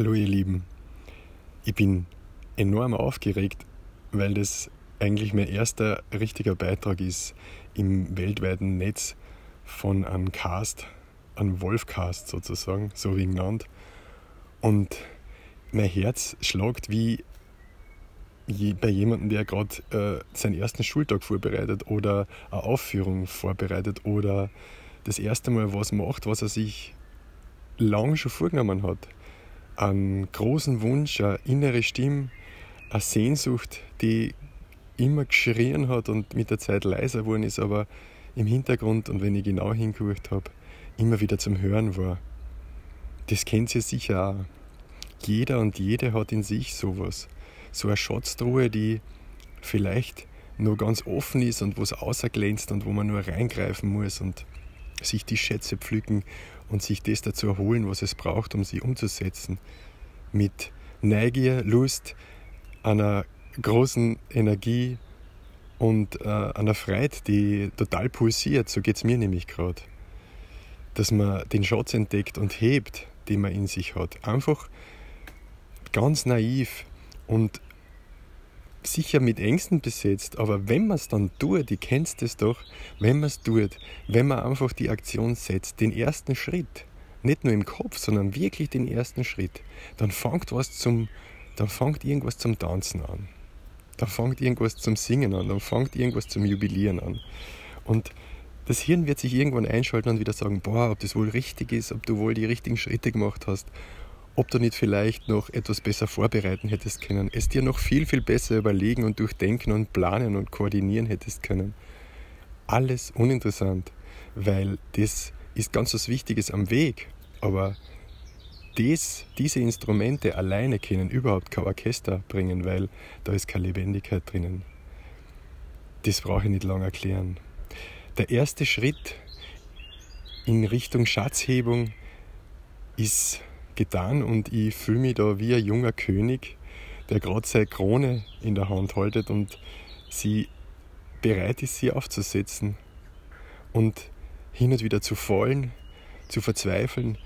Hallo ihr Lieben, ich bin enorm aufgeregt, weil das eigentlich mein erster richtiger Beitrag ist im weltweiten Netz von einem Cast, einem Wolfcast sozusagen, so wie genannt. Und mein Herz schlagt wie bei jemandem, der gerade äh, seinen ersten Schultag vorbereitet oder eine Aufführung vorbereitet oder das erste Mal was macht, was er sich lang schon vorgenommen hat einen großen Wunsch, eine innere Stimme, eine Sehnsucht, die immer geschrien hat und mit der Zeit leiser geworden ist, aber im Hintergrund und wenn ich genau hingehört habe, immer wieder zum Hören war. Das kennt ihr sicher auch. Jeder und jede hat in sich sowas. So eine Schatztruhe, die vielleicht nur ganz offen ist und wo es außerglänzt und wo man nur reingreifen muss und sich die Schätze pflücken und sich das dazu erholen, was es braucht, um sie umzusetzen. Mit Neugier, Lust, einer großen Energie und äh, einer Freude, die total pulsiert. So geht es mir nämlich gerade. Dass man den Schatz entdeckt und hebt, den man in sich hat. Einfach ganz naiv und sicher mit Ängsten besetzt, aber wenn man es dann tut, ich kennst es doch, wenn man es tut, wenn man einfach die Aktion setzt, den ersten Schritt, nicht nur im Kopf, sondern wirklich den ersten Schritt, dann fängt was zum, dann fängt irgendwas zum Tanzen an. Dann fängt irgendwas zum Singen an, dann fängt irgendwas zum Jubilieren an. Und das Hirn wird sich irgendwann einschalten und wieder sagen, boah, ob das wohl richtig ist, ob du wohl die richtigen Schritte gemacht hast ob du nicht vielleicht noch etwas besser vorbereiten hättest können, es dir noch viel, viel besser überlegen und durchdenken und planen und koordinieren hättest können. Alles uninteressant, weil das ist ganz was Wichtiges am Weg, aber das, diese Instrumente alleine können überhaupt kein Orchester bringen, weil da ist keine Lebendigkeit drinnen. Das brauche ich nicht lange erklären. Der erste Schritt in Richtung Schatzhebung ist getan und ich fühle mich da wie ein junger König, der gerade seine Krone in der Hand haltet und sie bereit ist, sie aufzusetzen und hin und wieder zu fallen, zu verzweifeln,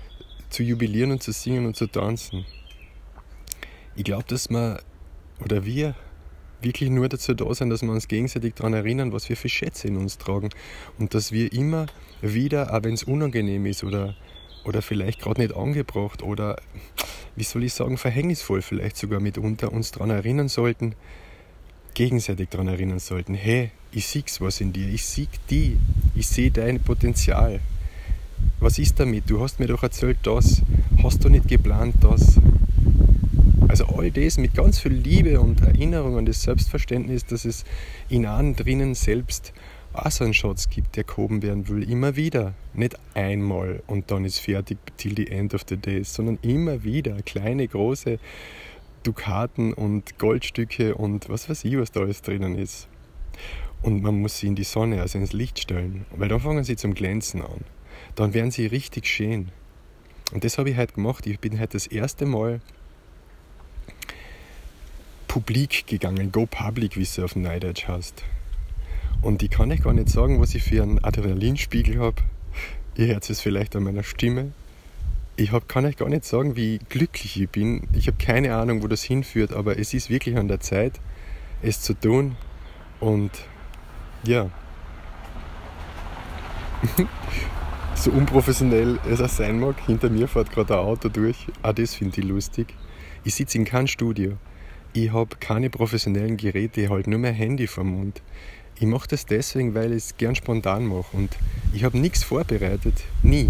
zu jubilieren und zu singen und zu tanzen. Ich glaube, dass man oder wir wirklich nur dazu da sind, dass wir uns gegenseitig daran erinnern, was wir für Schätze in uns tragen und dass wir immer wieder, auch wenn es unangenehm ist oder oder vielleicht gerade nicht angebracht oder, wie soll ich sagen, verhängnisvoll vielleicht sogar mitunter uns daran erinnern sollten, gegenseitig daran erinnern sollten, hey, ich sieh's was in dir, ich sieg die, ich sehe dein Potenzial. Was ist damit? Du hast mir doch erzählt das, hast du nicht geplant das? Also all das mit ganz viel Liebe und Erinnerung an das Selbstverständnis, dass es in einem drinnen selbst Schatz gibt, der gehoben werden will. Immer wieder. Nicht einmal und dann ist fertig till the end of the day, sondern immer wieder. Kleine, große Dukaten und Goldstücke und was weiß ich, was da alles drinnen ist. Und man muss sie in die Sonne, also ins Licht stellen, weil dann fangen sie zum Glänzen an. Dann werden sie richtig schön. Und das habe ich heute gemacht. Ich bin heute das erste Mal publik gegangen, go public, wie es auf Neudeutsch heißt. Und ich kann euch gar nicht sagen, was ich für einen Adrenalinspiegel habe. Ihr hört es vielleicht an meiner Stimme. Ich hab, kann euch gar nicht sagen, wie glücklich ich bin. Ich habe keine Ahnung, wo das hinführt, aber es ist wirklich an der Zeit, es zu tun. Und ja, so unprofessionell es auch sein mag, hinter mir fährt gerade ein Auto durch. Auch das finde ich lustig. Ich sitze in keinem Studio. Ich habe keine professionellen Geräte, ich halte nur mein Handy vor dem Mund. Ich mache das deswegen, weil ich es gern spontan mache und ich habe nichts vorbereitet, nie.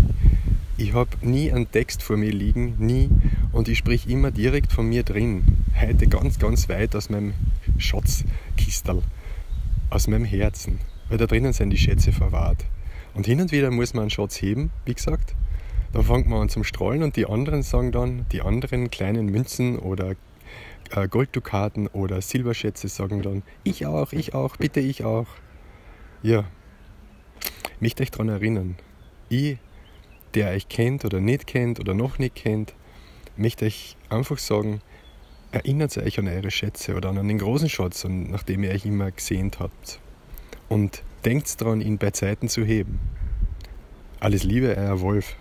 Ich habe nie einen Text vor mir liegen, nie. Und ich sprich immer direkt von mir drin. Heute ganz, ganz weit aus meinem Schatzkistel, aus meinem Herzen. Weil da drinnen sind die Schätze verwahrt. Und hin und wieder muss man einen Schatz heben, wie gesagt. Dann fängt man an zum Strahlen und die anderen sagen dann, die anderen kleinen Münzen oder Golddukaten oder Silberschätze sagen dann, ich auch, ich auch, bitte ich auch. Ja, möchte euch daran erinnern, ich, der euch kennt oder nicht kennt oder noch nicht kennt, möchte euch einfach sagen, erinnert euch an eure Schätze oder an den großen Schatz, nachdem ihr euch immer gesehnt habt. Und denkt daran, ihn bei Zeiten zu heben. Alles Liebe, euer Wolf.